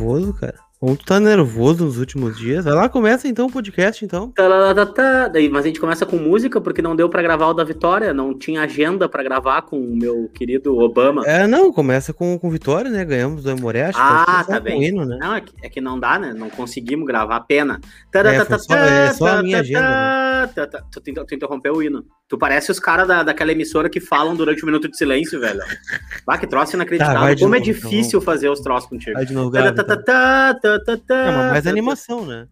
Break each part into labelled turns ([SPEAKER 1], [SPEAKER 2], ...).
[SPEAKER 1] nervoso, cara. Como tu tá nervoso nos últimos dias? Vai lá, começa então o podcast, então.
[SPEAKER 2] Tá, tá, tá, tá. Daí, mas a gente começa com música, porque não deu pra gravar o da Vitória, não tinha agenda pra gravar com o meu querido Obama.
[SPEAKER 1] É, não, começa com, com Vitória, né? Ganhamos do Amoré, acho
[SPEAKER 2] Ah,
[SPEAKER 1] que
[SPEAKER 2] tá bem.
[SPEAKER 1] hino, né?
[SPEAKER 2] Não, é que, é que não dá, né? Não conseguimos gravar, pena.
[SPEAKER 1] É, foi só- é só a minha agenda,
[SPEAKER 2] tá, tá, tu, tu, tu interrompeu o hino. Tu parece os caras da, daquela emissora que falam durante o minuto de silêncio, velho. Vai que troço inacreditável.
[SPEAKER 1] Tá,
[SPEAKER 2] Como
[SPEAKER 1] novo, é
[SPEAKER 2] difícil então. fazer os troços contigo.
[SPEAKER 1] Vai de novo,
[SPEAKER 2] tá, tá, tá, tá, tá, tá, tá,
[SPEAKER 1] É, mas mais animação, né?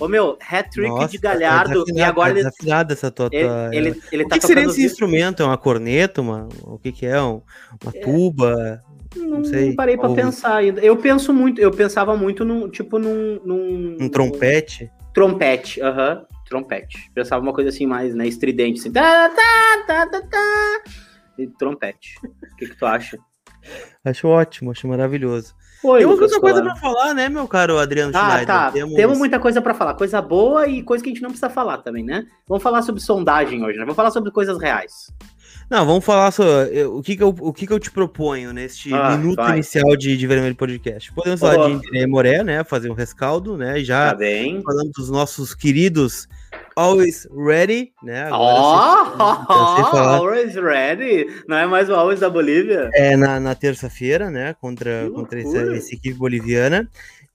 [SPEAKER 2] Ô meu, hat-trick de Galhardo
[SPEAKER 1] é
[SPEAKER 2] e agora ele...
[SPEAKER 1] É essa tua...
[SPEAKER 2] Ele, ele, ele
[SPEAKER 1] o que,
[SPEAKER 2] tá
[SPEAKER 1] que seria esse instrumento? É uma corneta? Uma, o que que é? Um, uma tuba?
[SPEAKER 2] Não,
[SPEAKER 1] Não sei.
[SPEAKER 2] parei pra
[SPEAKER 1] Ou-
[SPEAKER 2] pensar ainda. Eu penso muito, eu pensava muito num, tipo, num... num
[SPEAKER 1] Um trompete?
[SPEAKER 2] trompete, aham, trompete. Pensava uma coisa assim mais, né, estridente, assim. Tá, tá, tá, tá, tá. E trompete. O que que tu acha?
[SPEAKER 1] Acho ótimo, acho maravilhoso.
[SPEAKER 2] Oi,
[SPEAKER 1] Temos muita coisa pra falar, né, meu caro Adriano
[SPEAKER 2] Ah,
[SPEAKER 1] Schneider?
[SPEAKER 2] tá. Temos... muita coisa pra falar. Coisa boa e coisa que a gente não precisa falar também, né? Vamos falar sobre sondagem hoje, né? Vamos falar sobre coisas reais.
[SPEAKER 1] Não, vamos falar sobre o que que eu, o que que eu te proponho neste
[SPEAKER 2] Ah,
[SPEAKER 1] minuto
[SPEAKER 2] vai.
[SPEAKER 1] inicial de, de Vermelho Podcast. Podemos falar de e Moré, né, fazer um rescaldo, né, já
[SPEAKER 2] Tá bem.
[SPEAKER 1] falando dos nossos queridos Always Ready, né, agora falar.
[SPEAKER 2] always ready. Não é mais o always da Bolívia?
[SPEAKER 1] É na, na terça-feira, né? Contra, contra essa equipe boliviana.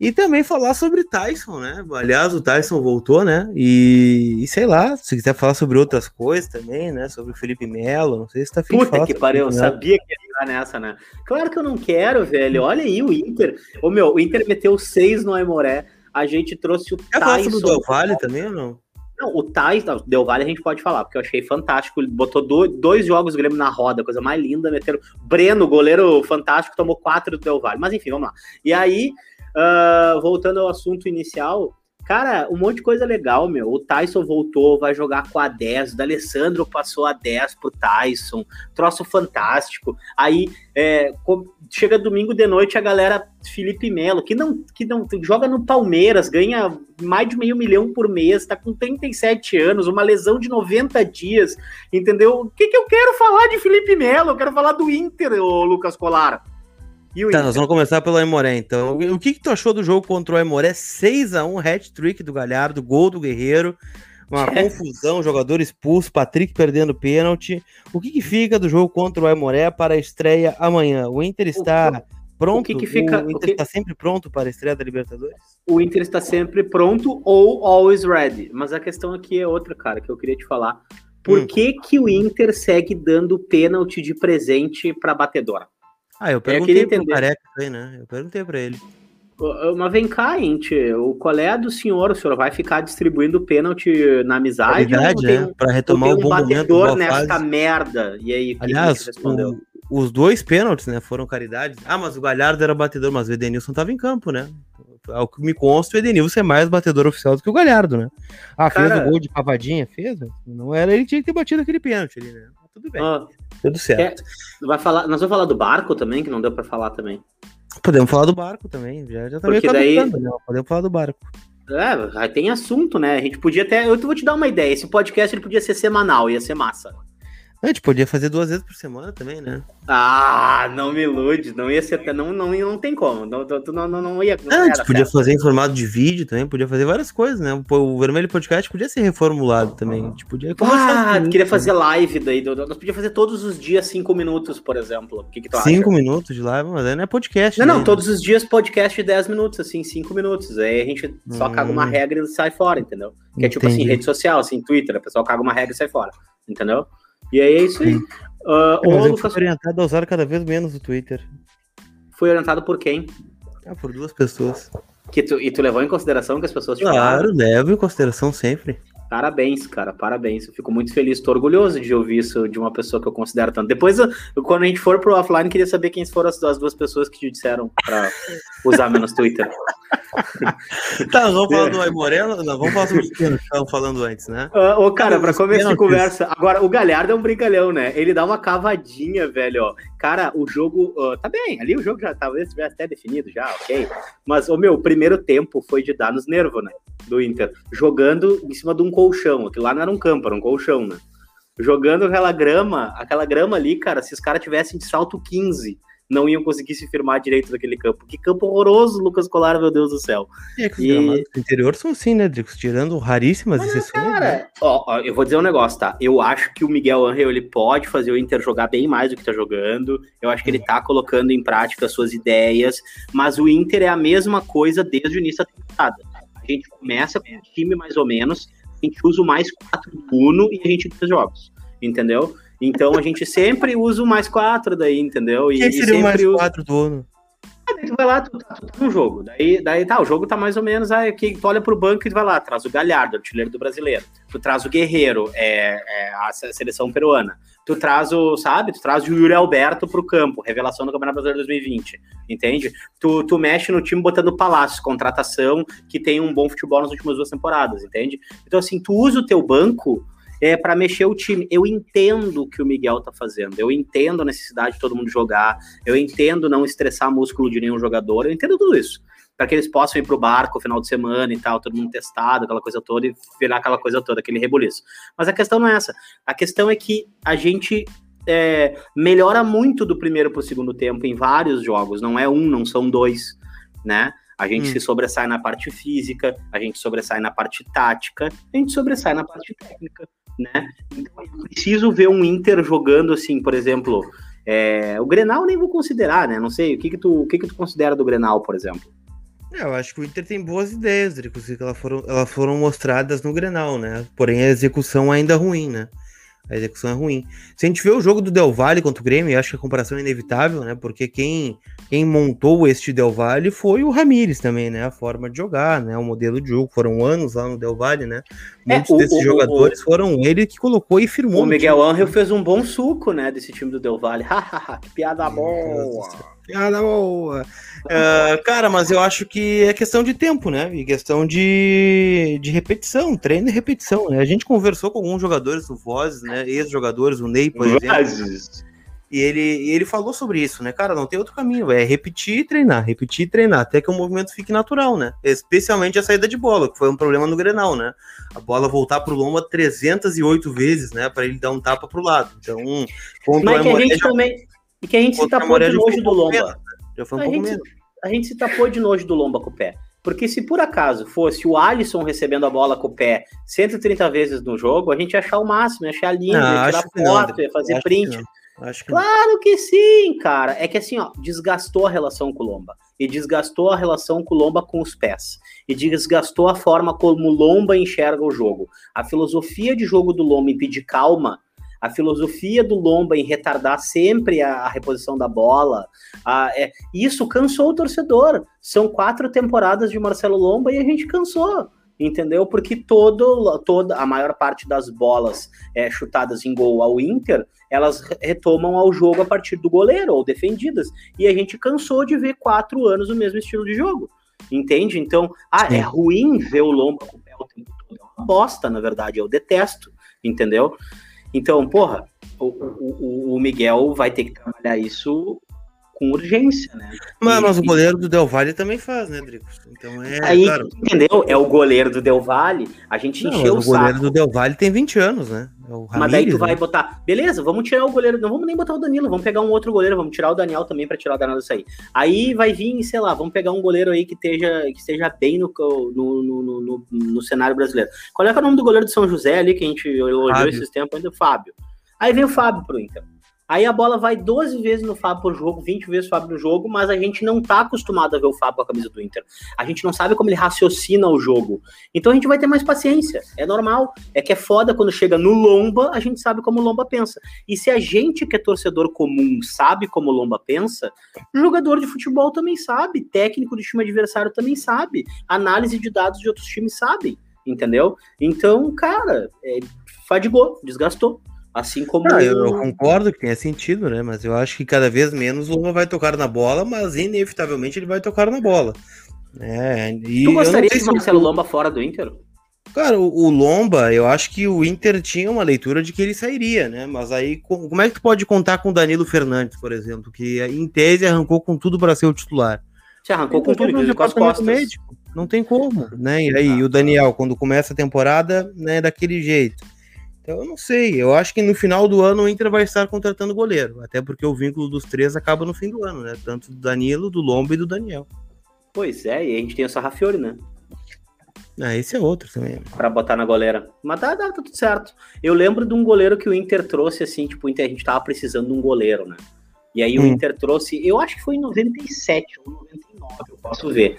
[SPEAKER 1] E também falar sobre Tyson, né? Aliás, o Tyson voltou, né? E, e sei lá, se quiser falar sobre outras coisas também, né? Sobre o Felipe Melo, não sei se tá afim de
[SPEAKER 2] Puta
[SPEAKER 1] falar
[SPEAKER 2] que pariu, eu
[SPEAKER 1] o Melo.
[SPEAKER 2] sabia que ia entrar nessa, né? Claro que eu não quero, velho. Olha aí o Inter. Ô meu, o Inter meteu seis no Aimoré. A gente trouxe o
[SPEAKER 1] Quer falar sobre o
[SPEAKER 2] Tyson.
[SPEAKER 1] Del Valle também ou não?
[SPEAKER 2] Não, o Tyson, não, Del Valle a gente pode falar, porque eu achei fantástico. Ele botou do- dois jogos do Grêmio na roda, coisa mais linda. Meteram. Breno, goleiro fantástico, tomou quatro do Del Valle. Mas enfim, vamos lá. E aí, ah, voltando ao assunto inicial, cara, um monte de coisa legal, meu. O Tyson voltou, vai jogar com a 10. O D'Alessandro passou a 10 pro Tyson. Troço fantástico. Aí, é, chega domingo de noite a galera Felipe Melo, que não, que não joga no Palmeiras, ganha mais de meio milhão por mês, tá com 37 anos, uma lesão de 90 dias, entendeu? O que, que eu quero falar de Felipe Melo? Eu quero falar do Inter, ô Lucas Colar. E o
[SPEAKER 1] Tá,
[SPEAKER 2] Inter?
[SPEAKER 1] nós vamos começar pelo Aimoré, então. O que, que tu achou do jogo contra o Aimoré? 6x1, hat-trick do Galhardo, gol do Guerreiro. Uma confusão, jogador expulso, Patrick perdendo pênalti. O que, que fica do jogo contra o Aimoré para a estreia amanhã? O Inter está pronto?
[SPEAKER 2] que que fica-
[SPEAKER 1] o
[SPEAKER 2] o
[SPEAKER 1] Inter
[SPEAKER 2] que-
[SPEAKER 1] está sempre pronto para a estreia da Libertadores?
[SPEAKER 2] O Inter está sempre pronto ou always ready. Mas a questão aqui é outra, cara, que eu queria te falar. Por
[SPEAKER 1] Hum.
[SPEAKER 2] que, que o Inter segue dando pênalti de presente para batedora?
[SPEAKER 1] Ah, eu
[SPEAKER 2] queria
[SPEAKER 1] perguntei pro
[SPEAKER 2] entender.
[SPEAKER 1] Careca aí, né? Eu perguntei pra ele.
[SPEAKER 2] Mas vem cá, gente. O qual é a do senhor? O senhor vai ficar distribuindo pênalti na amizade? Ou tem
[SPEAKER 1] né?
[SPEAKER 2] um-
[SPEAKER 1] Pra retomar o
[SPEAKER 2] um
[SPEAKER 1] bom
[SPEAKER 2] batedor nesta
[SPEAKER 1] fase.
[SPEAKER 2] merda? E aí,
[SPEAKER 1] Aliás, o- os dois pênaltis, né, foram caridade. Ah, mas o Galhardo era batedor, mas o Edenilson tava em campo, né? Ao que me consta, o Edenilson é mais batedor oficial do que o Galhardo, né? Ah, fez
[SPEAKER 2] Cara-
[SPEAKER 1] o gol de cavadinha? Fez? Não era, ele tinha que ter batido aquele pênalti ali, né? Tudo bem,
[SPEAKER 2] Ah,
[SPEAKER 1] tudo certo.
[SPEAKER 2] vai falar, nós vamos falar do barco também, que não deu pra falar também.
[SPEAKER 1] Podemos falar do barco também, já, já tá meio
[SPEAKER 2] Porque daí-
[SPEAKER 1] né? Podemos falar do barco.
[SPEAKER 2] É, aí tem assunto, né? A gente podia até. Eu vou te dar uma ideia. Esse podcast ele podia ser semanal, ia ser massa.
[SPEAKER 1] A gente podia fazer duas vezes por semana também, né?
[SPEAKER 2] Ah, não me ilude. Não ia ser. Não, não, não tem como. Não, tu não, não, não ia. Não
[SPEAKER 1] Ah, a gente podia
[SPEAKER 2] certo.
[SPEAKER 1] fazer em formato de vídeo também, podia fazer várias coisas, né? O Vermelho Podcast podia ser reformulado também. A gente podia
[SPEAKER 2] Ah, queria
[SPEAKER 1] isso,
[SPEAKER 2] fazer live daí. do- Nós podíamos fazer todos os dias cinco minutos, por exemplo. O que, que tu acha?
[SPEAKER 1] Cinco minutos de live, mas aí não é podcast.
[SPEAKER 2] Não, não,
[SPEAKER 1] né?
[SPEAKER 2] todos os dias podcast de 10 minutos, assim, 5 minutos. Aí a gente só
[SPEAKER 1] Hum.
[SPEAKER 2] caga uma regra e sai fora, entendeu? Que é tipo assim,
[SPEAKER 1] Entendi.
[SPEAKER 2] rede social, assim, Twitter, a pessoa caga uma regra e sai fora, entendeu? E aí é isso aí.
[SPEAKER 1] Pô,
[SPEAKER 2] o Lucas
[SPEAKER 1] fui orientado a usar cada vez menos o Twitter.
[SPEAKER 2] foi orientado por quem?
[SPEAKER 1] Ah, por duas pessoas.
[SPEAKER 2] Que tu, e tu levou em consideração que as pessoas te?
[SPEAKER 1] Claro, levo em consideração sempre.
[SPEAKER 2] Parabéns, cara, parabéns. Eu fico muito feliz, tô orgulhoso de ouvir isso de uma pessoa que eu considero tanto. Depois, eu- quando a gente for pro offline, queria saber quem foram as, as duas pessoas que te disseram pra usar menos Twitter.
[SPEAKER 1] Tá, nós vamos falar do Aimoré, nós vamos falar sobre o que nós estávamos falando antes, né?
[SPEAKER 2] Ah, ô, cara, começo de
[SPEAKER 1] pênaltis.
[SPEAKER 2] conversa, agora o Galhardo é um brincalhão, né? Ele dá uma cavadinha, velho, ó. Cara, o jogo. ah, tá bem, ali o jogo já talvez tivesse até definido já, ok. Mas, o meu, o primeiro tempo foi de dar nos nervos, né? Do Inter. Jogando em cima de um colchão. Aquilo lá não era um campo, era um colchão, né? jogando aquela grama, aquela grama ali, cara, se os caras tivessem de salto 15, não iam conseguir se firmar direito naquele campo. Que campo horroroso, Lucas Colar, meu Deus do céu.
[SPEAKER 1] É que os e... gramados do interior são assim, né, Dricos? Tirando raríssimas Mas, exceções. Cara,
[SPEAKER 2] né? ó, ó, eu vou dizer um negócio, tá? Eu acho que o Miguel Angel ele pode fazer o Inter jogar bem mais do que tá jogando. Eu acho que ele tá colocando em prática suas ideias, mas o Inter é a mesma coisa desde o início da temporada. A gente começa com um time mais ou menos, a gente usa o mais quatro do Uno e a gente ganha jogos, entendeu? Então a gente sempre usa o mais quatro daí, entendeu?
[SPEAKER 1] E, Quem seria o mais usa... quatro do Uno?
[SPEAKER 2] Aí tu vai lá, tu, tá, tu tá no jogo. Daí, daí tá, o jogo tá mais ou menos. Aí que tu olha pro banco e tu vai lá, traz o Galhardo, artilheiro do brasileiro. Tu traz o Guerreiro, é, é, a seleção peruana. Tu traz o, sabe? Tu traz o Yuri Alberto pro campo, revelação do Campeonato Brasileiro 2020. Entende? Tu, tu mexe no time botando Palácio, contratação que tem um bom futebol nas últimas duas temporadas, entende? Então, assim, tu usa o teu banco é, para mexer o time. Eu entendo o que o Miguel tá fazendo, eu entendo a necessidade de todo mundo jogar, eu entendo não estressar músculo de nenhum jogador, eu entendo tudo isso. Para que eles possam ir pro barco no final de semana e tal, todo mundo testado, aquela coisa toda, e virar aquela coisa toda, aquele rebuliço. Mas a questão não é essa. A questão é que a gente é, melhora muito do primeiro para o segundo tempo em vários jogos. Não é um, não são dois, né? A gente hum. se sobressai na parte física, a gente sobressai na parte tática, a gente sobressai na parte técnica né? Então eu preciso ver um Inter jogando assim, por exemplo, é, o Grenal nem vou considerar, né? Não sei, o que que tu, o que que tu considera do Grenal, por exemplo?
[SPEAKER 1] É, eu acho que o Inter tem boas ideias, inclusive elas foram, elas foram mostradas no Grenal, né? Porém a execução ainda ruim, né? A execução é ruim. Se a gente vê o jogo do Del Valle contra o Grêmio, eu acho que a comparação é inevitável, né? Porque quem, quem montou este Del Valle foi o Ramires também, né? A forma de jogar, né? O modelo de jogo. Foram anos lá no Del Valle, né? É, Muitos é, o, desses o, jogadores o, foram ele que colocou e firmou.
[SPEAKER 2] O Miguel Angel fez um bom suco, né? Desse time do Del Valle. que piada boa!
[SPEAKER 1] Piada boa! Uh, cara, mas eu acho que é questão de tempo, né? E questão de, de repetição, treino e repetição, né? A gente conversou com alguns jogadores do Voz, né? Ex-jogadores, o Ney, por exemplo. E ele, e ele falou sobre isso, né? Cara, não tem outro caminho, é repetir e treinar, repetir e treinar, até que o movimento fique natural, né? Especialmente a saída de bola, que foi um problema no Grenal, né? A bola voltar pro Lomba 308 vezes, né? Para ele dar um tapa pro lado. Então,
[SPEAKER 2] Mas que a gente já... também. E que a gente se tapou de nojo do Lomba. Já foi um a pouco gente, menos. A gente se tapou de nojo do Lomba com o pé. Porque se por acaso fosse o Alisson recebendo a bola com o pé 130 vezes no jogo, a gente ia achar o máximo, ia achar lindo, ia tirar foto, ia fazer print. Que claro que sim, cara. É que assim, ó, desgastou a relação com o Lomba. E desgastou a relação com o Lomba com os pés. E desgastou a forma como o Lomba enxerga o jogo. A filosofia de jogo do Lomba em pedir calma a filosofia do Lomba em retardar sempre a, a reposição da bola, a, é, isso cansou o torcedor. São quatro temporadas de Marcelo Lomba e a gente cansou entendeu? Porque todo, toda a maior parte das bolas é, chutadas em gol ao Inter, elas retomam ao jogo a partir do goleiro ou defendidas. E a gente cansou de ver quatro anos o mesmo estilo de jogo, entende? Então, ah, é ruim ver o Lomba com o pé o tempo todo. É uma bosta, na verdade, eu detesto, entendeu? Então, porra, o, o, o Miguel vai ter que trabalhar isso com urgência, né?
[SPEAKER 1] Mas, e, mas o goleiro do Del Valle também faz, né, Dricos? Então é.
[SPEAKER 2] Aí, claro. entendeu? É o goleiro do Del Valle. A gente não, encheu o,
[SPEAKER 1] saco. O goleiro do Del Valle tem 20 anos, né?
[SPEAKER 2] É Ramires, mas daí tu vai né? botar, beleza, vamos tirar o goleiro, não vamos nem botar o Danilo, vamos pegar um outro goleiro, vamos tirar o Daniel também para tirar o Danilo disso aí. Aí vai vir, sei lá, vamos pegar um goleiro aí que esteja, que esteja bem no, no, no, no, no cenário brasileiro. Qual é, é o nome do goleiro de São José ali que a gente elogiou esses tempos ainda? Fábio. Aí vem o Fábio pro Inter. Aí a bola vai 12 vezes no Fábio por jogo, 20 vezes Fábio no jogo, mas a gente não tá acostumado a ver o Fábio com a camisa do Inter. A gente não sabe como ele raciocina o jogo. Então a gente vai ter mais paciência. É normal. É que é foda quando chega no Lomba, a gente sabe como o Lomba pensa. E se a gente que é torcedor comum sabe como o Lomba pensa, jogador de futebol também sabe, técnico do time adversário também sabe, análise de dados de outros times sabe, entendeu? Então, cara, é, fadigou, desgastou. Assim como.
[SPEAKER 1] Não, eu, eu, concordo que tenha sentido, né? Mas eu acho que cada vez menos o Lomba vai tocar na bola, mas inevitavelmente ele vai tocar na bola. É,
[SPEAKER 2] e tu gostaria de Marcelo se... Lomba fora do Inter?
[SPEAKER 1] Cara, o, o, Lomba, eu acho que o Inter tinha uma leitura de que ele sairia, né? Mas aí, como é que tu pode contar com o Danilo Fernandes, por exemplo, que em tese arrancou com tudo para ser o titular?
[SPEAKER 2] Se arrancou com tudo, com as costas. Médico.
[SPEAKER 1] Não tem como, né? E aí, o Daniel, quando começa a temporada, né, daquele jeito. Então eu não sei. Eu acho que no final do ano o Inter vai estar contratando goleiro. Até porque o vínculo dos três acaba no fim do ano, né? Tanto do Danilo, do Lombo e do Daniel.
[SPEAKER 2] Pois é, e a gente tem o Sarrafiori, né?
[SPEAKER 1] Ah, esse é outro também.
[SPEAKER 2] Pra botar na goleira. Mas tá, tá, tá, tudo certo. Eu lembro de um goleiro que o Inter trouxe, assim, tipo, o Inter, a gente tava precisando de um goleiro, né? E aí hum. o Inter trouxe, eu acho que foi em 97 ou 99, eu posso ver.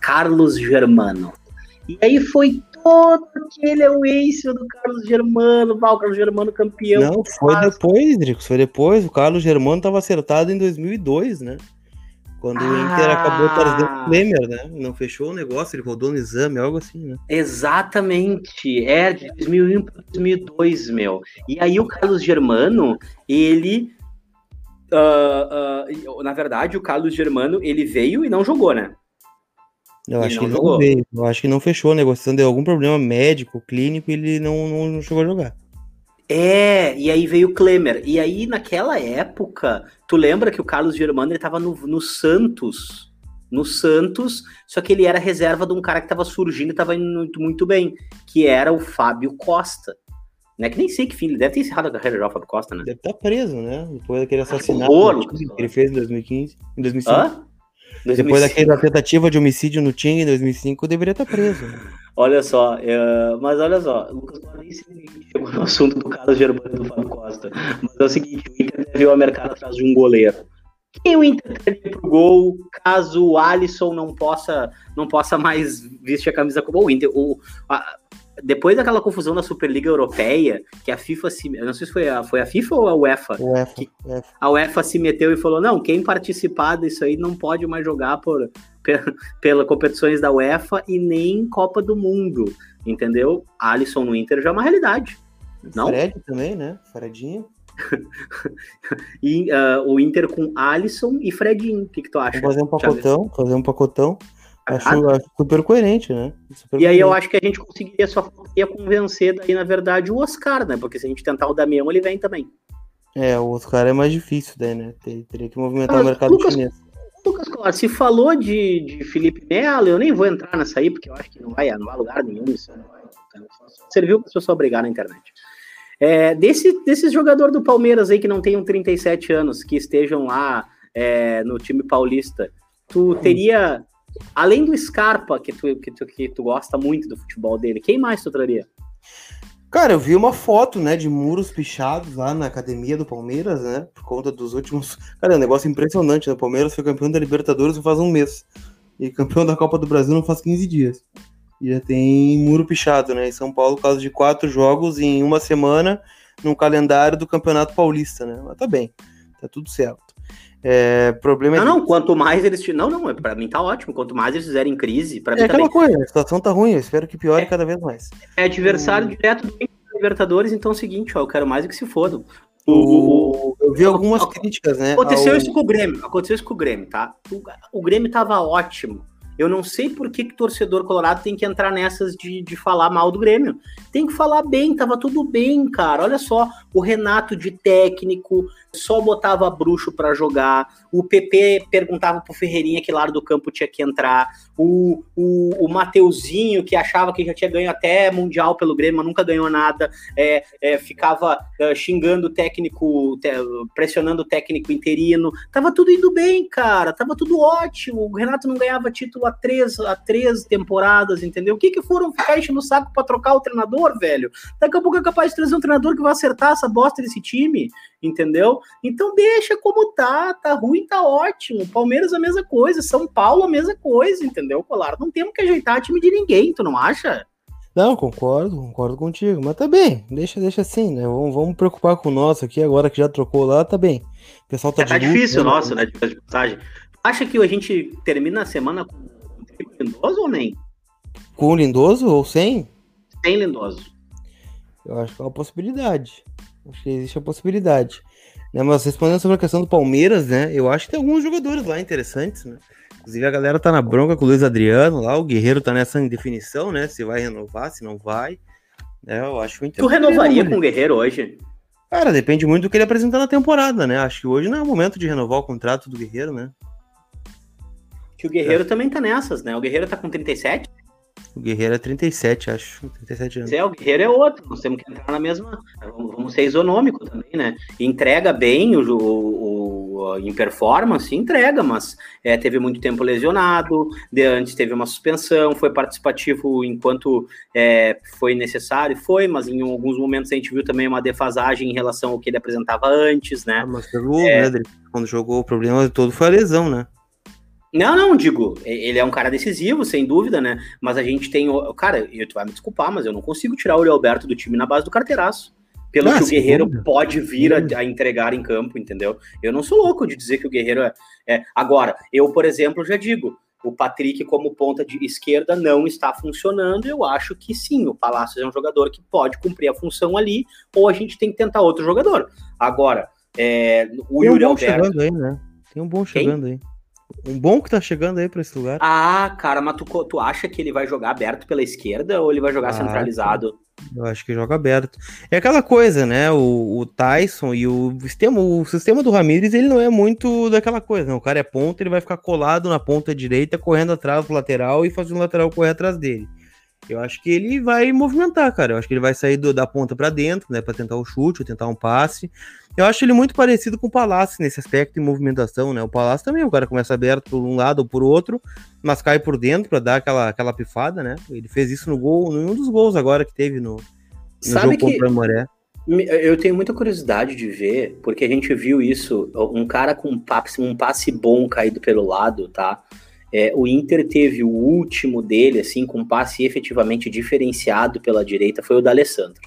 [SPEAKER 2] Carlos Germano. E aí foi todo aquele away do Carlos Germano, o Carlos Germano campeão.
[SPEAKER 1] Não, foi depois, Dricos, foi depois. O Carlos Germano tava acertado em 2002, né? Quando ah. o Inter acabou trazendo o Klemer, né? Não fechou o negócio, ele rodou no exame, algo assim, né?
[SPEAKER 2] Exatamente, é de 2001 para 2002, meu. E aí o Carlos Germano, ele. Uh, uh, na verdade, o Carlos Germano, ele veio e não jogou, né?
[SPEAKER 1] Eu acho que ele não veio. Eu acho que não fechou a negociação, deu algum problema médico, clínico, e ele não, não, não chegou a jogar.
[SPEAKER 2] É, e aí veio o Klemer. E aí, naquela época, tu lembra que o Carlos Germano ele tava no, no Santos. No Santos, só que ele era reserva de um cara que tava surgindo e tava indo muito, muito bem, que era o Fábio Costa. Né, que nem sei que fim, ele deve ter encerrado a carreira já, o Fábio Costa, né?
[SPEAKER 1] Deve estar tá preso, né? Depois daquele assassinato ah, que ele fez em 2015, em 2005. Hã? 2005. Depois daquela tentativa de homicídio no Ting em 2005, deveria estar preso.
[SPEAKER 2] Olha só, é, mas olha só, Lucas Clarice chegou no assunto do Carlos Germano do Fábio Costa. Mas é o seguinte, o Inter deve ao mercado atrás de um goleiro. Quem o Inter teria pro gol caso o Alisson não possa, não possa mais vestir a camisa como o Inter? O, a, depois daquela confusão da Superliga Europeia, que a FIFA se. Eu não sei se foi a, foi a FIFA ou a UEFA.
[SPEAKER 1] UEFA,
[SPEAKER 2] que UEFA. A UEFA se meteu e falou: não, quem participar disso aí não pode mais jogar por, pelas competições da UEFA e nem Copa do Mundo. Entendeu? Alisson no Inter já é uma realidade. Não?
[SPEAKER 1] Fred também, né? Fredinho.
[SPEAKER 2] e uh, o Inter com Alisson e Fredinho. O que, que tu acha?
[SPEAKER 1] Vou fazer um pacotão, fazer um pacotão. Acho, acho, super coerente, né? Super
[SPEAKER 2] e aí eu acho que a gente conseguiria só ia convencer daí, na verdade, o Oscar, né? Porque se a gente tentar o Damião, ele vem também.
[SPEAKER 1] É, o Oscar é mais difícil daí, né? Teria que movimentar Mas, o mercado
[SPEAKER 2] Lucas,
[SPEAKER 1] chinês.
[SPEAKER 2] Lucas se falou de, de Felipe Melo, eu nem vou entrar nessa aí, porque eu acho que não vai, não a lugar nenhum. Isso não vai, serviu para pessoas brigar na internet. É, desse, desses jogadores do Palmeiras aí que não tenham 37 anos, que estejam lá é, no time paulista, tu teria Além do Scarpa, que tu, que, tu, que tu gosta muito do futebol dele, quem mais tu traria?
[SPEAKER 1] Cara, eu vi uma foto, né, de muros pichados lá na academia do Palmeiras, né, por conta dos últimos... Cara, é um negócio impressionante, né, o Palmeiras foi campeão da Libertadores faz um mês, e campeão da Copa do Brasil não faz 15 dias. E já tem muro pichado, né, em São Paulo, causa de quatro jogos em uma semana, num calendário do Campeonato Paulista, né, mas tá bem, tá tudo certo. É, problema
[SPEAKER 2] não, é não, quanto mais eles. Não, não, para mim tá ótimo. Quanto mais eles fizerem crise, para
[SPEAKER 1] é
[SPEAKER 2] mim. É
[SPEAKER 1] aquela coisa, a situação tá ruim, eu espero que piore é, cada vez mais.
[SPEAKER 2] É adversário o... direto do Libertadores, então é o seguinte, ó, eu quero mais do que se foda.
[SPEAKER 1] O, o, eu vi algumas críticas, né?
[SPEAKER 2] Aconteceu ao... isso com o Grêmio, aconteceu isso com o Grêmio, tá? O, o Grêmio tava ótimo eu não sei por que, que torcedor colorado tem que entrar nessas de, de falar mal do Grêmio. Tem que falar bem, tava tudo bem, cara. Olha só, o Renato de técnico só botava bruxo para jogar. O PP perguntava pro Ferreirinha que lado do campo tinha que entrar. O, o, o Mateuzinho, que achava que já tinha ganho até Mundial pelo Grêmio, mas nunca ganhou nada, é, é, ficava é, xingando o técnico, te, pressionando o técnico interino. Tava tudo indo bem, cara. Tava tudo ótimo. O Renato não ganhava título há três, há três temporadas, entendeu? O que que foram ficar enchendo o saco pra trocar o treinador, velho? Daqui a pouco é capaz de trazer um treinador que vai acertar essa bosta desse time, entendeu? Então deixa como tá, tá ruim, tá ótimo. Palmeiras a mesma coisa, São Paulo a mesma coisa, entendeu, Colar? Não temos que ajeitar time de ninguém, tu não acha?
[SPEAKER 1] Não, concordo, concordo contigo. Mas tá bem, deixa, deixa assim, né? Vamos, vamos preocupar com o nosso aqui agora que já trocou lá, tá bem. O pessoal tá,
[SPEAKER 2] é, tá difícil o né? nosso, né? De passagem. Acha que a gente termina a semana com o Lindoso ou nem?
[SPEAKER 1] Com o Lindoso ou sem?
[SPEAKER 2] Sem Lindoso.
[SPEAKER 1] Eu acho que é uma possibilidade. Acho que existe a possibilidade. Né, mas respondendo sobre a questão do Palmeiras, né? Eu acho que tem alguns jogadores lá interessantes, né? Inclusive a galera tá na bronca com o Luiz Adriano lá, o Guerreiro tá nessa indefinição, né? Se vai renovar, se não vai. É, eu acho
[SPEAKER 2] que Tu renovaria com o Guerreiro hoje?
[SPEAKER 1] Cara, depende muito do que ele apresentar na temporada, né? Acho que hoje não é o momento de renovar o contrato do Guerreiro, né?
[SPEAKER 2] Que o Guerreiro é. também tá nessas, né? O Guerreiro tá com 37?
[SPEAKER 1] O Guerreiro é 37, acho. 37 anos.
[SPEAKER 2] É, o Guerreiro é outro. Nós temos que entrar na mesma. Vamos, ser isonômico também, né? Entrega bem o, o, o em performance, entrega, mas é, teve muito tempo lesionado. De antes teve uma suspensão, foi participativo enquanto é, foi necessário, foi, mas em alguns momentos a gente viu também uma defasagem em relação ao que ele apresentava antes, né? Ah,
[SPEAKER 1] mas pelo, é... né, quando jogou o problema todo foi a lesão, né?
[SPEAKER 2] Não, não, digo, ele é um cara decisivo, sem dúvida, né? Mas a gente tem. Cara, tu vai me desculpar, mas eu não consigo tirar o Alberto do time na base do carteiraço. Pelo ah, que o Guerreiro dúvida. pode vir a, a, entregar em campo, entendeu? Eu não sou louco de dizer que o Guerreiro é, é. Agora, eu, por exemplo, já digo, o Patrick como ponta de esquerda não está funcionando. Eu acho que sim, o Palácio é um jogador que pode cumprir a função ali, ou a gente tem que tentar outro jogador. Agora, é, o
[SPEAKER 1] Tem Yuri um Alberto. Chegando aí, né? Tem um bom chegando Quem? aí. Um bom que tá chegando aí pra esse lugar.
[SPEAKER 2] Ah, cara, mas tu, tu acha que ele vai jogar aberto pela esquerda ou ele vai jogar ah, centralizado?
[SPEAKER 1] Eu acho que joga aberto. É aquela coisa, né? O, o Tyson e o sistema, o sistema do Ramires, ele não é muito daquela coisa, né? O cara é ponta, ele vai ficar colado na ponta direita, correndo atrás do lateral e fazendo o lateral correr atrás dele. Eu acho que ele vai movimentar, cara. Eu acho que ele vai sair do, da ponta para dentro, né? Para tentar o chute, ou tentar um passe. Eu acho ele muito parecido com o Palácio nesse aspecto de movimentação, né? O Palácio também, o cara começa aberto por um lado ou por outro, mas cai por dentro para dar aquela, aquela pifada, né? Ele fez isso no gol, em um dos gols agora que teve no, no
[SPEAKER 2] Sabe jogo que... contra o Moré. Eu tenho muita curiosidade de ver, porque a gente viu isso, um cara com um passe, um passe bom caído pelo lado, tá? É, o Inter teve o último dele, assim, com um passe efetivamente diferenciado pela direita, foi o da Alessandro.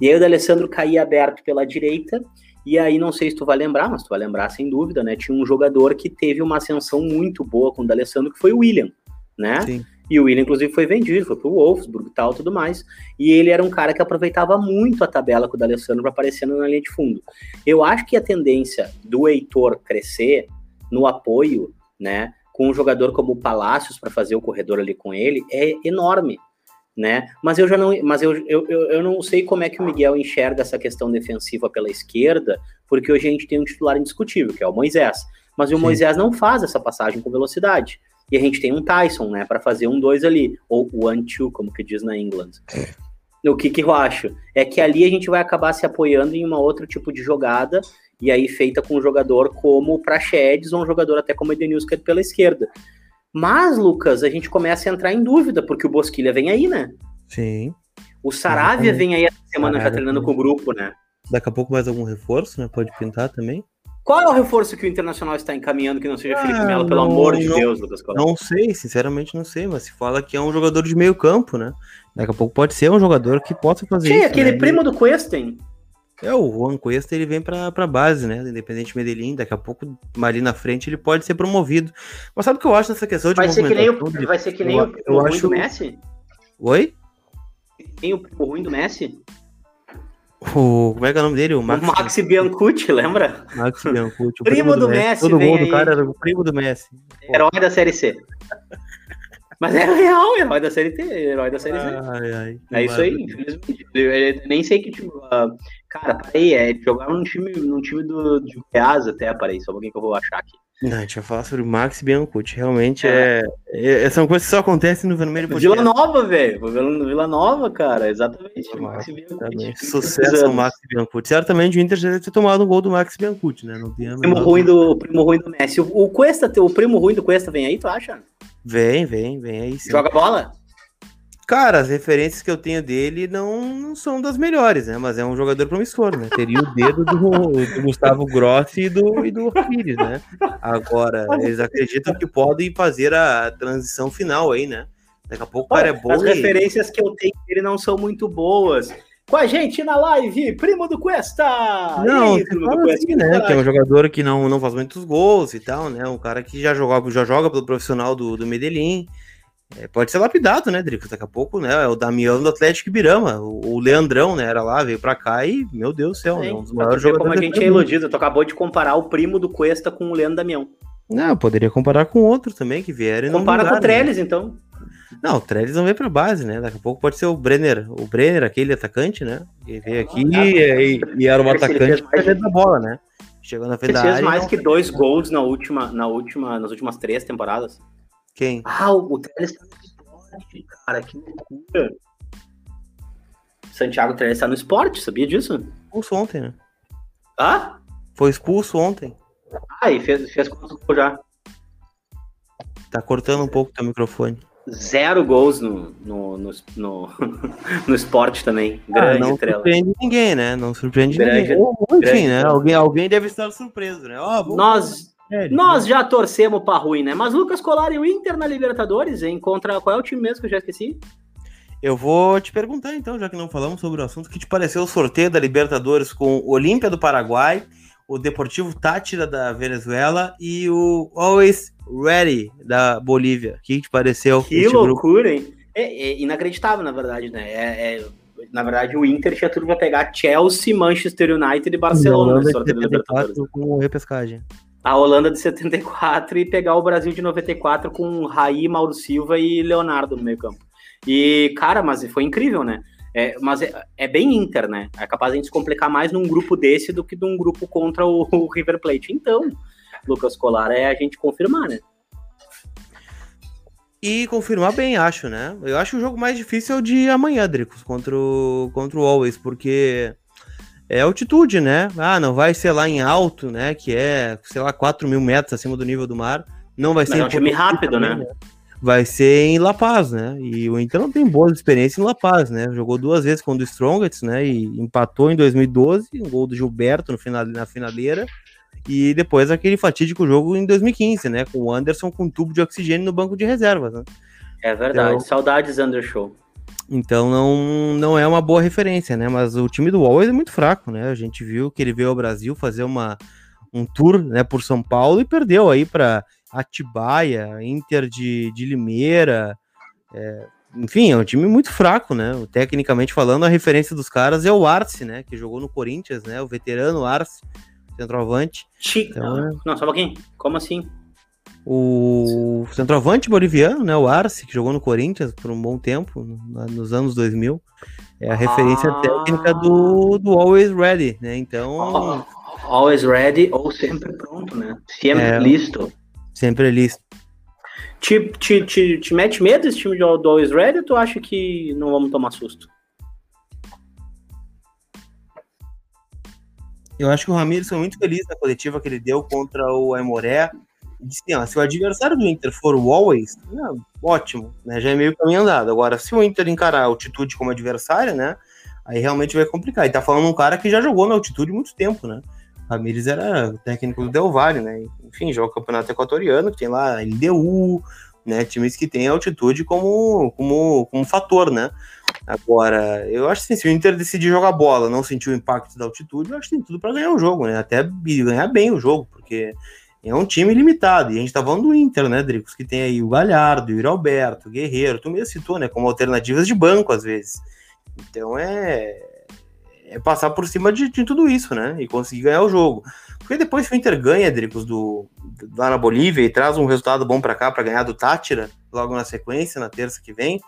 [SPEAKER 2] E aí o da Alessandro caía aberto pela direita e aí, não sei se tu vai lembrar, mas tu vai lembrar sem dúvida, né? Tinha um jogador que teve uma ascensão muito boa com o D'Alessandro, que foi o William, né? Sim. E o William, inclusive, foi vendido, foi pro Wolfsburg e tal, tudo mais. E ele era um cara que aproveitava muito a tabela com o D'Alessandro para aparecendo na linha de fundo. Eu acho que a tendência do Heitor crescer no apoio, né? Com um jogador como o Palácios para fazer o corredor ali com ele é enorme né? Mas eu já não, mas eu, eu, eu não sei como é que o Miguel enxerga essa questão defensiva pela esquerda, porque hoje a gente tem um titular indiscutível, que é o Moisés. Mas o Sim. Moisés não faz essa passagem com velocidade. E a gente tem um Tyson, né, para fazer um dois ali, ou one-two, como que diz na England. O que, que eu acho? É que ali a gente vai acabar se apoiando em uma outro tipo de jogada, e aí feita com um jogador como o Praxedes, ou um jogador até como o Edenilson, pela esquerda. Mas, Lucas, a gente começa a entrar em dúvida, porque o Bosquilha vem aí, né?
[SPEAKER 1] Sim.
[SPEAKER 2] O Saravia vem aí essa semana Saravia já treinando também. com o grupo, né?
[SPEAKER 1] Daqui a pouco mais algum reforço, né? Pode pintar também.
[SPEAKER 2] Qual é o reforço que o Internacional está encaminhando que não seja ah, Felipe Melo, pelo amor de
[SPEAKER 1] não,
[SPEAKER 2] Deus, Lucas
[SPEAKER 1] Costa? Não sei, sinceramente não sei, mas se fala que é um jogador de meio campo, né? Daqui a pouco pode ser um jogador que possa fazer Sim, isso.
[SPEAKER 2] Sim, aquele né? primo do Questen.
[SPEAKER 1] É, o Juan Cuesta ele vem para a base, né? Do Independente Medellín. Daqui a pouco, ali na frente, ele pode ser promovido. Mas sabe o que eu acho nessa questão de
[SPEAKER 2] vai ser que nem o Vai ser que nem eu, o, eu acho... do Messi?
[SPEAKER 1] Oi?
[SPEAKER 2] Tem o, o ruim do Messi?
[SPEAKER 1] O, como é que é o nome dele? O
[SPEAKER 2] Max, o Max Biancucci, lembra?
[SPEAKER 1] Max Biancucci.
[SPEAKER 2] primo, primo, do, Messi. Messi
[SPEAKER 1] Todo gol do cara era o primo do Messi.
[SPEAKER 2] Herói da Série C. Mas é real, herói da série T, herói da série Z. Ai, ai, é isso aí, infelizmente. Eu nem sei que tipo. Uh, cara, parei, é, jogava num time, num time do, de Goiás até, parei, só pouquinho que eu vou achar aqui.
[SPEAKER 1] Não, a gente vai falar sobre o Max Biancucci. Realmente é. é, é são coisas que só acontecem no Vermelho
[SPEAKER 2] Vila Nova, velho. Vila Nova, cara. Exatamente. O
[SPEAKER 1] Max Biancucci. Sucesso ao Max Biancucci. Certamente o Inter já deve ter tomado um gol do Max Biancucci, né?
[SPEAKER 2] No primo, ruim do, primo ruim do Messi. O, o Cuesta, o primo ruim do Cuesta vem aí, tu acha?
[SPEAKER 1] Vem, vem, vem aí. Sim.
[SPEAKER 2] Joga bola?
[SPEAKER 1] Cara, as referências que eu tenho dele não, não são das melhores, né? Mas é um jogador promissor, né? Teria o dedo do, do Gustavo Grossi e do, e do Pires, né? Agora, eles acreditam que podem fazer a transição final aí, né? Daqui a pouco o cara é bom.
[SPEAKER 2] As e... referências que eu tenho dele não são muito boas. Com a gente na live, primo do Cuesta!
[SPEAKER 1] Não, primo do Cuesta, assim, né? Que é um jogador que não, não faz muitos gols e tal, né? Um cara que já joga, já joga pelo profissional do, do Medellín. É, pode ser lapidado, né, Drico? Daqui a pouco, né? É o Damião do Atlético Birama, o, o Leandrão, né? Era lá, veio pra cá e, meu Deus do céu, né? Um dos
[SPEAKER 2] maiores jogadores. Como a gente é iludido, tu acabou de comparar o primo do Cuesta com o Leandro Damião.
[SPEAKER 1] Não, poderia comparar com outro também que vieram.
[SPEAKER 2] Compara com o Trellis, né? então.
[SPEAKER 1] Não, o Trellis não veio pra base, né? Daqui a pouco pode ser o Brenner, o Brenner, aquele atacante, né? Que veio aqui ah, e, e, era um atacante mais... da bola, né?
[SPEAKER 2] Chegou na frente da área. fez mais que dois gols na última, na última, nas últimas três temporadas.
[SPEAKER 1] Quem?
[SPEAKER 2] Ah, o, Trellis tá Cara, que loucura. Santiago Trellis está no esporte, sabia disso?
[SPEAKER 1] Expulso ontem, né?
[SPEAKER 2] Hã?
[SPEAKER 1] Foi expulso ontem.
[SPEAKER 2] Ah, e fez, fez quantos gols já?
[SPEAKER 1] Tá cortando um pouco teu microfone.
[SPEAKER 2] Zero gols no, no, no, no, no esporte também.
[SPEAKER 1] Ah,
[SPEAKER 2] Grande
[SPEAKER 1] não
[SPEAKER 2] estrela.
[SPEAKER 1] surpreende ninguém, né? Não surpreende
[SPEAKER 2] Grande-
[SPEAKER 1] ninguém. Ou, enfim,
[SPEAKER 2] grande
[SPEAKER 1] né? Alguém, alguém deve estar surpreso, né? Vamos
[SPEAKER 2] Nós,
[SPEAKER 1] É,
[SPEAKER 2] nós já torcemos pra ruim, né? Mas Lucas Colar e o Inter na Libertadores, hein? Contra qual é o time mesmo que eu já esqueci?
[SPEAKER 1] Eu vou te perguntar então, já que não falamos sobre o assunto, o que te pareceu o sorteio da Libertadores com o Olímpia do Paraguai, o Deportivo Tátira da Venezuela e o Always Ready da Bolívia. O que te pareceu
[SPEAKER 2] Que
[SPEAKER 1] este grupo?
[SPEAKER 2] loucura, hein? É, é inacreditável, na verdade, né? É, é- na verdade, o Inter tinha tudo pra pegar Chelsea, Manchester United e Barcelona sorteio da Libertadores.
[SPEAKER 1] 74 com repescagem.
[SPEAKER 2] A Holanda de 74 e pegar o Brasil de 94 com Raí, Mauro Silva e Leonardo no meio campo. E, cara, mas foi incrível, né? É, mas é, é bem Inter, né? É capaz de a gente se complicar mais num grupo desse do que num grupo contra o, o River Plate. Então, Lucas Colar, é a gente confirmar, né?
[SPEAKER 1] E confirmar bem, acho, né? Eu acho o jogo mais difícil é de amanhã, Dricos, contra o, contra o Always, porque é altitude, né? Ah, não vai ser lá em alto, né? Que é, sei lá, 4 mil metros acima do nível do mar. Não vai
[SPEAKER 2] Mas
[SPEAKER 1] ser
[SPEAKER 2] é um time rápido,
[SPEAKER 1] também,
[SPEAKER 2] né?
[SPEAKER 1] Vai ser em La Paz, né? E o Inter não tem boas experiências em La Paz, né? Jogou duas vezes contra o Strongest, né? E empatou em 2012, um gol do Gilberto no final, na finaleira. E depois aquele fatídico jogo em 2015, né? Com o Anderson com tubo de oxigênio no banco de reservas, né?
[SPEAKER 2] É verdade.
[SPEAKER 1] Então-
[SPEAKER 2] Saudades, Undershow.
[SPEAKER 1] Então não, não é uma boa referência, né? Mas o time do Always é muito fraco, né? A gente viu que ele veio ao Brasil fazer uma, um tour né, por São Paulo e perdeu aí para Atibaia, Inter de, de Limeira. é, enfim, é um time muito fraco, né? Tecnicamente falando, a referência dos caras é o Arce, né? Que jogou no Corinthians, né? O veterano Arce, centroavante.
[SPEAKER 2] Chi...
[SPEAKER 1] Então, é-
[SPEAKER 2] Não, só um pouquinho. Como assim?
[SPEAKER 1] O centroavante boliviano, né? O Arce, que jogou no Corinthians por um bom tempo, no- nos anos 2000. É a referência
[SPEAKER 2] Ah.
[SPEAKER 1] técnica do, do Always Ready, né? Então,
[SPEAKER 2] Always ready ou sempre pronto, né? Sempre
[SPEAKER 1] É.
[SPEAKER 2] listo.
[SPEAKER 1] sempre ali.
[SPEAKER 2] Te, te, te, te mete medo esse time do, do Always Ready ou tu acha que não vamos tomar susto?
[SPEAKER 1] Eu acho que o Ramires foi muito feliz na coletiva que ele deu contra o Aimoré. Assim, ó, se o adversário do Inter for o Always, não, ótimo, né? Já é meio caminho andado. Agora, se o Inter encarar a altitude como adversário, né? Aí realmente vai complicar. E tá falando um cara que já jogou na altitude muito tempo, né? Ramires era técnico do Del Valle, né? Enfim, joga o campeonato equatoriano, que tem lá LDU, né? Times que tem altitude como, como, como fator, né? Agora, eu acho assim, se o Inter decidir jogar bola, não sentir o impacto da altitude, eu acho que tem tudo para ganhar o jogo, né? Até ganhar bem o jogo, porque é um time limitado. E a gente tá falando do Inter, né, Dricos? Que tem aí o Galhardo, o Yuri Alberto, o Guerreiro, tu mesmo citou, né? Como alternativas de banco, às vezes. Então é. É passar por cima de, de tudo isso, né? E conseguir ganhar o jogo. Porque depois que o Inter ganha, Dricos, do, lá na Bolívia e traz um resultado bom para cá, para ganhar do Tátira, logo na sequência, na terça que vem,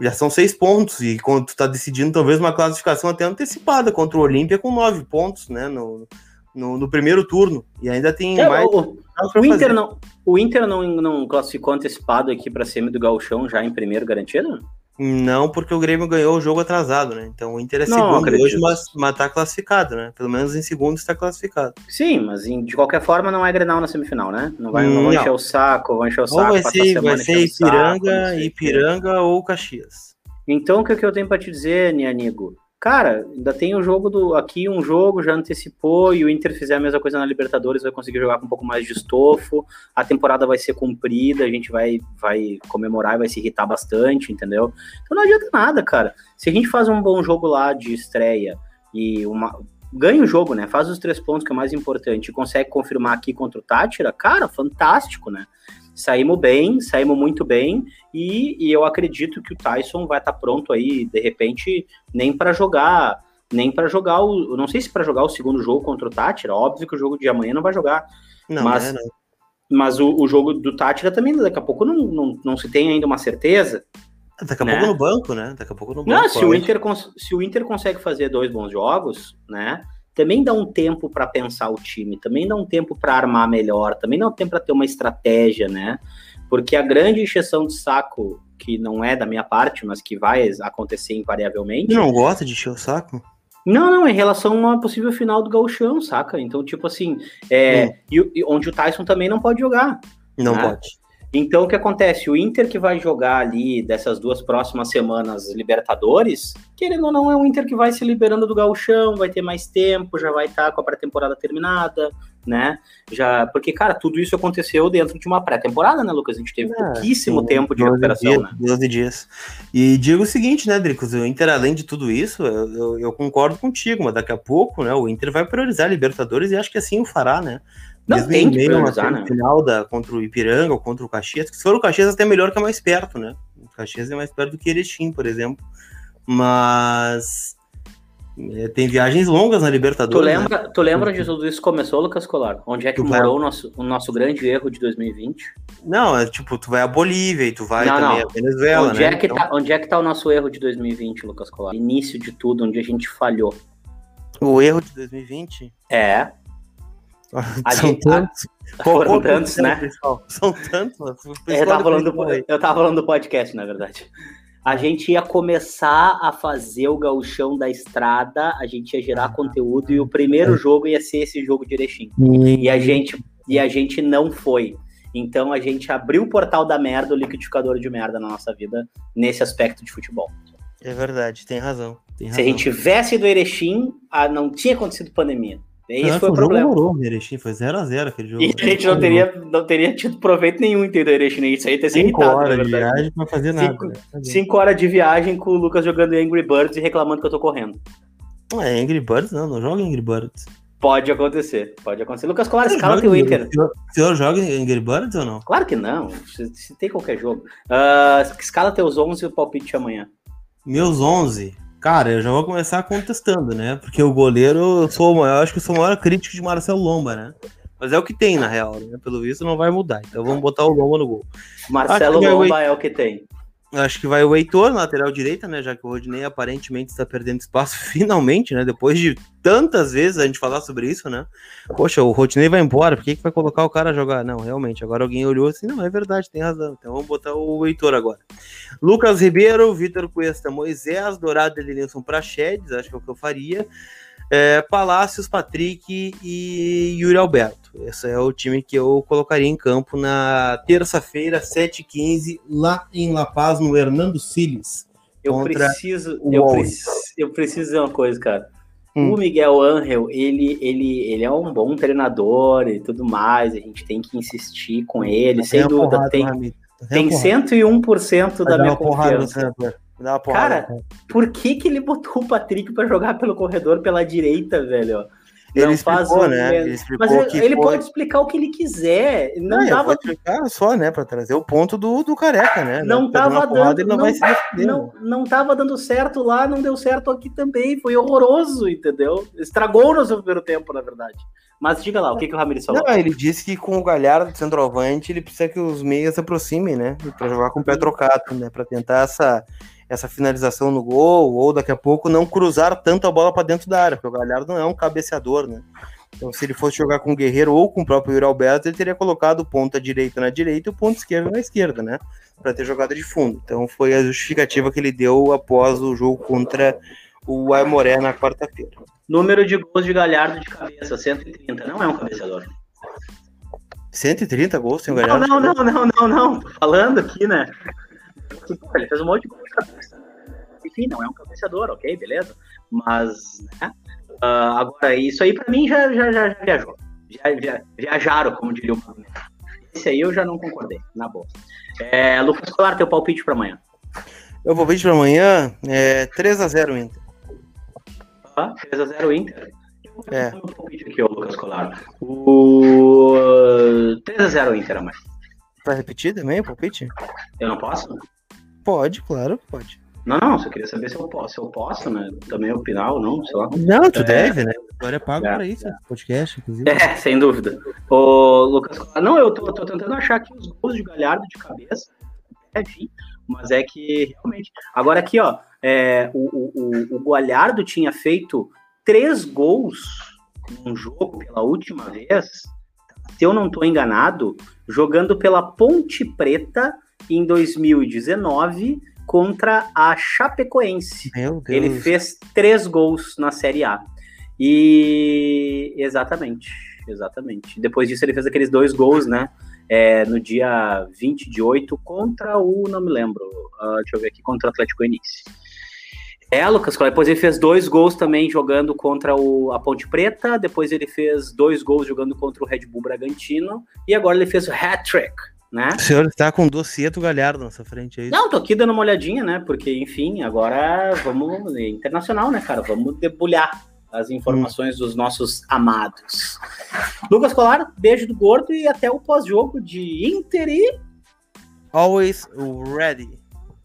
[SPEAKER 1] já são seis pontos. E quando tu tá decidindo talvez uma classificação até antecipada contra o Olímpia com nove pontos, né? No, no, no primeiro turno. E ainda tem
[SPEAKER 2] É,
[SPEAKER 1] mais.
[SPEAKER 2] o, o Inter,
[SPEAKER 1] fazer.
[SPEAKER 2] não, o Inter não, não classificou antecipado aqui para semi do Gauchão já em primeiro garantido?
[SPEAKER 1] Não, porque o Grêmio ganhou o jogo atrasado, né? Então o Inter é
[SPEAKER 2] Não,
[SPEAKER 1] segundo
[SPEAKER 2] acredito.
[SPEAKER 1] hoje, mas, mas tá classificado, né? Pelo menos em segundo está classificado.
[SPEAKER 2] Sim, mas em- de qualquer forma não é Grenal na semifinal, né? Não vai, não
[SPEAKER 1] Não.
[SPEAKER 2] encher o saco, vão encher o
[SPEAKER 1] Ou
[SPEAKER 2] saco.
[SPEAKER 1] vai
[SPEAKER 2] passar a
[SPEAKER 1] ser, vai ser
[SPEAKER 2] o saco,
[SPEAKER 1] Ipiranga. Ipiranga ou Caxias.
[SPEAKER 2] Então, o que, que eu tenho pra te dizer, Nianigo? Cara, ainda tem o jogo do. Aqui um jogo já antecipou e o Inter fizer a mesma coisa na Libertadores, vai conseguir jogar com um pouco mais de estofo. A temporada vai ser cumprida, a gente vai, vai comemorar e vai se irritar bastante, entendeu? Então não adianta nada, cara. Se a gente faz um bom jogo lá de estreia e uma. Ganha o jogo, né? Faz os três pontos, que é o mais importante, e consegue confirmar aqui contra o Tátira, cara, fantástico, né? Saímos bem, saímos muito bem, e, e eu acredito que o Tyson vai estar pronto aí, de repente, nem para jogar, nem para jogar o. Não sei se para jogar o segundo jogo contra o Tátira, óbvio que o jogo de amanhã não vai jogar,
[SPEAKER 1] Não,
[SPEAKER 2] Mas-
[SPEAKER 1] né, não.
[SPEAKER 2] mas o, o jogo do Tátira também, daqui a pouco não, não, não se tem ainda uma certeza.
[SPEAKER 1] Daqui a
[SPEAKER 2] né?
[SPEAKER 1] pouco no banco, né? Daqui a pouco no banco.
[SPEAKER 2] Não, se o. Inter, se o Inter consegue fazer dois bons jogos, né? Também dá um tempo para pensar o time, também dá um tempo para armar melhor, também dá um tempo para ter uma estratégia, né? Porque a grande encheção de saco que não é da minha parte, mas que vai acontecer invariavelmente.
[SPEAKER 1] Não gosta de encher o saco?
[SPEAKER 2] Não, não, em relação a uma possível final do gauchão, saca? Então, tipo assim, é, hum. e, e, onde o Tyson também não pode jogar.
[SPEAKER 1] Não né? pode.
[SPEAKER 2] Então, o que acontece? O Inter que vai jogar ali dessas duas próximas semanas Libertadores, querendo ou não, é um Inter que vai se liberando do gauchão, vai ter mais tempo, já vai estar tá com a pré-temporada terminada, né? Já, porque, cara, tudo isso aconteceu dentro de uma pré-temporada, né, Lucas? A gente teve é, pouquíssimo tempo de recuperação,
[SPEAKER 1] dias,
[SPEAKER 2] né?
[SPEAKER 1] 12 dias. E digo o seguinte, né, Dricos? O Inter, além de tudo isso, eu, eu, eu, concordo contigo, mas daqui a pouco, né, o Inter vai priorizar a Libertadores e acho que assim o fará, né?
[SPEAKER 2] Não Mesmo tem que priorizar,
[SPEAKER 1] né? final da, contra o Ipiranga ou contra o Caxias, se for o Caxias até melhor que é mais perto, né? O Caxias é mais perto do que Erechim, por exemplo. Mas é, tem viagens longas na Libertadores.
[SPEAKER 2] Tu lembra, né? tu lembra de tudo isso começou, Lucas Colar? Onde é que tu morou vai... o nosso, o nosso grande erro de 2020?
[SPEAKER 1] Não, é tipo, tu vai a Bolívia e tu vai não, também não. a Venezuela,
[SPEAKER 2] onde
[SPEAKER 1] né?
[SPEAKER 2] É que então... tá, onde é que tá o nosso erro de 2020, Lucas Colar? Início de tudo, onde a gente falhou.
[SPEAKER 1] O erro de 2020?
[SPEAKER 2] É.
[SPEAKER 1] A São gente, tantos.
[SPEAKER 2] A, foram tantos, né?
[SPEAKER 1] Pessoal? São tantos.
[SPEAKER 2] Eu tava, falando do, eu tava falando do podcast, na verdade. A gente ia começar a fazer o gauchão da estrada, a gente ia gerar conteúdo e o primeiro é. jogo ia ser esse jogo de Erechim. E a gente, e a gente não foi. Então a gente abriu o portal da merda, o liquidificador de merda na nossa vida, nesse aspecto de futebol.
[SPEAKER 1] É verdade, tem razão. Tem
[SPEAKER 2] razão.
[SPEAKER 1] Se
[SPEAKER 2] a gente tivesse do Erechim, ah, não tinha acontecido pandemia. Esse não, foi o problema.
[SPEAKER 1] Horror, Erechim, foi 0x0 aquele jogo.
[SPEAKER 2] E a gente não teria, não teria tido proveito nenhum, entendeu, Erechim? Isso aí ter sido
[SPEAKER 1] irritado, horas de viagem pra fazer nada.
[SPEAKER 2] Cinco, né? cinco, horas de viagem com o Lucas jogando Angry Birds e reclamando que eu tô correndo.
[SPEAKER 1] Não é Angry Birds, não, não joga Angry Birds.
[SPEAKER 2] Pode acontecer, pode acontecer. Lucas Colar, escala teu Inter.
[SPEAKER 1] O senhor joga Angry Birds ou não?
[SPEAKER 2] Claro que não, se, se tem qualquer jogo. Uh, escala teus 11 e o palpite amanhã.
[SPEAKER 1] Meus 11? Cara, eu já vou começar contestando, né? Porque o goleiro, eu sou o maior, acho que eu sou o maior crítico de Marcelo Lomba, né? Mas é o que tem, na real, né? Pelo visto não vai mudar. Então vamos botar o Lomba no gol.
[SPEAKER 2] Marcelo Lomba é o que tem.
[SPEAKER 1] Acho que vai o Heitor, lateral direita, né? Já que o Rodney aparentemente está perdendo espaço finalmente, né? Depois de tantas vezes a gente falar sobre isso, né? Poxa, o Rodney vai embora, por que, que vai colocar o cara a jogar? Não, realmente, agora alguém olhou assim, não, é verdade, tem razão. Então vamos botar o Heitor agora. Lucas Ribeiro, Vitor Cuesta, Moisés, Dourado Edenilson Prachedes, acho que é o que eu faria. É, Palácios, Patrick e Yuri Alberto. Esse é o time que eu colocaria em campo na terça-feira, 7h15, lá em La Paz, no Hernando Siles.
[SPEAKER 2] Eu preciso, eu preciso, eu preciso dizer uma coisa, cara. Hum. O Miguel Angel, ele, ele, ele é um bom treinador e tudo mais. A gente tem que insistir com ele, sem dúvida. Porrada, tem, tem 101% da minha confiança. Cara, por que que ele botou o Patrick para jogar pelo corredor pela direita, velho?
[SPEAKER 1] Ele não explicou, faz né? Ele explicou
[SPEAKER 2] Mas ele, ele foi... pode explicar o que ele quiser. Não, não dava.
[SPEAKER 1] explicar só, né? Para trazer o ponto do, do careca, né?
[SPEAKER 2] Não tava dando. Não, não, não, não tava dando certo lá, não deu certo aqui também. Foi horroroso, entendeu? Estragou o nosso primeiro tempo, na verdade. Mas diga lá, o que, que o Ramirez falou?
[SPEAKER 1] Não, ele disse que com o Galhardo centroavante, ele precisa que os meias se aproximem, né? Para jogar com o pé trocado, né? Para tentar essa essa finalização no gol, ou daqui a pouco não cruzar tanto a bola para dentro da área, porque o Galhardo não é um cabeceador, né? Então, se ele fosse jogar com o Guerreiro ou com o próprio Yuri Alberto, ele teria colocado o ponta direita na direita e o ponto esquerdo na esquerda, né? Para ter jogada de fundo. Então, foi a justificativa que ele deu após o jogo contra o Aimoré na quarta-feira.
[SPEAKER 2] Número de gols de Galhardo de cabeça, 130. Não é um cabeceador.
[SPEAKER 1] 130 gols sem o Galhardo?
[SPEAKER 2] Não, não, não, não, não, não. Tô falando aqui, né? Ele fez um monte de gol de cabeça. Enfim, não é um cabeceador, ok, beleza? Mas, né? Uh, agora, isso aí pra mim já, já, já, já viajou. Já, já, viajaram, como diria o Magneto. Esse aí eu já não concordei, na boa. É, Lucas Colar, teu palpite pra amanhã.
[SPEAKER 1] Meu palpite pra amanhã é 3x0 Inter.
[SPEAKER 2] Ah, 3x0 Inter?
[SPEAKER 1] É.
[SPEAKER 2] O palpite aqui, ô Lucas Colar. O 3x0 Inter amanhã.
[SPEAKER 1] Vai repetir também o palpite?
[SPEAKER 2] Eu não posso?
[SPEAKER 1] Pode, claro, pode.
[SPEAKER 2] Não, não, só queria saber se eu posso, se eu posso, né? Também opinar ou não, sei lá.
[SPEAKER 1] Não, tu é, deve, né? Agora é pago é, pra isso, é. podcast, inclusive.
[SPEAKER 2] É, sem dúvida. Ô, Lucas, não, eu tô, tô tentando achar aqui os gols de Galhardo de cabeça. É, enfim, mas é que realmente. Agora aqui, ó, é, o, o, o Galhardo tinha feito três gols num jogo pela última vez, se eu não estou enganado, jogando pela Ponte Preta em 2019 contra a Chapecoense. Ele fez três gols na Série A. E exatamente, exatamente. Depois disso ele fez aqueles dois gols, né? É, no dia 20 de 8 contra o, não me lembro, uh, deixa eu ver aqui, contra o Atlético Goianiense. É, Lucas, depois ele fez dois gols também jogando contra o, a Ponte Preta, depois ele fez dois gols jogando contra o Red Bull Bragantino, e agora ele fez o hat-trick, né?
[SPEAKER 1] O senhor está com Docieto Galhardo na sua frente aí.
[SPEAKER 2] Não, tô aqui dando uma olhadinha, né? Porque, enfim, agora vamos. Internacional, né, cara? Vamos debulhar as informações hum. dos nossos amados. Lucas Colar, beijo do gordo e até o pós-jogo de Inter e.
[SPEAKER 1] Always ready.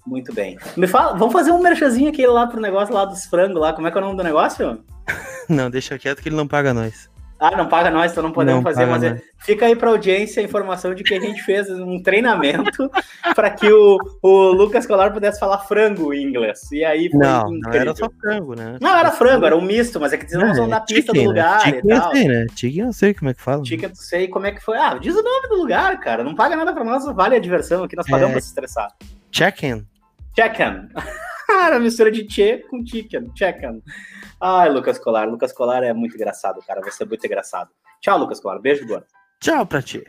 [SPEAKER 2] Muito bem. Me fala, vamos fazer um merchazinho aqui lá pro negócio lá dos frangos lá. Como é que é o nome do negócio?
[SPEAKER 1] não, deixa quieto que ele não paga nós.
[SPEAKER 2] Ah, não paga nós, então não podemos não fazer, mas é, fica aí para audiência a informação de que a gente fez um treinamento para que o, o Lucas Colar pudesse falar frango em inglês. E aí
[SPEAKER 1] não, incrível. não era só frango, né?
[SPEAKER 2] Não, era frango, era um misto, mas é que eles não, é, na pista chicken, do né? lugar
[SPEAKER 1] né? e tal. Sei, né? Chicken eu sei como é que fala.
[SPEAKER 2] Chicken eu sei como é que foi. Ah, diz o nome do lugar, cara. Não paga nada para nós, vale a diversão aqui, nós pagamos é... pra se estressar.
[SPEAKER 1] Check-in.
[SPEAKER 2] Check-in. Era mistura de che com chicken. Check-in. Ai, Lucas Colar. Lucas Colar é muito engraçado, cara. Você é muito engraçado. Tchau, Lucas Colar. Beijo, Gordo.
[SPEAKER 1] Tchau pra ti.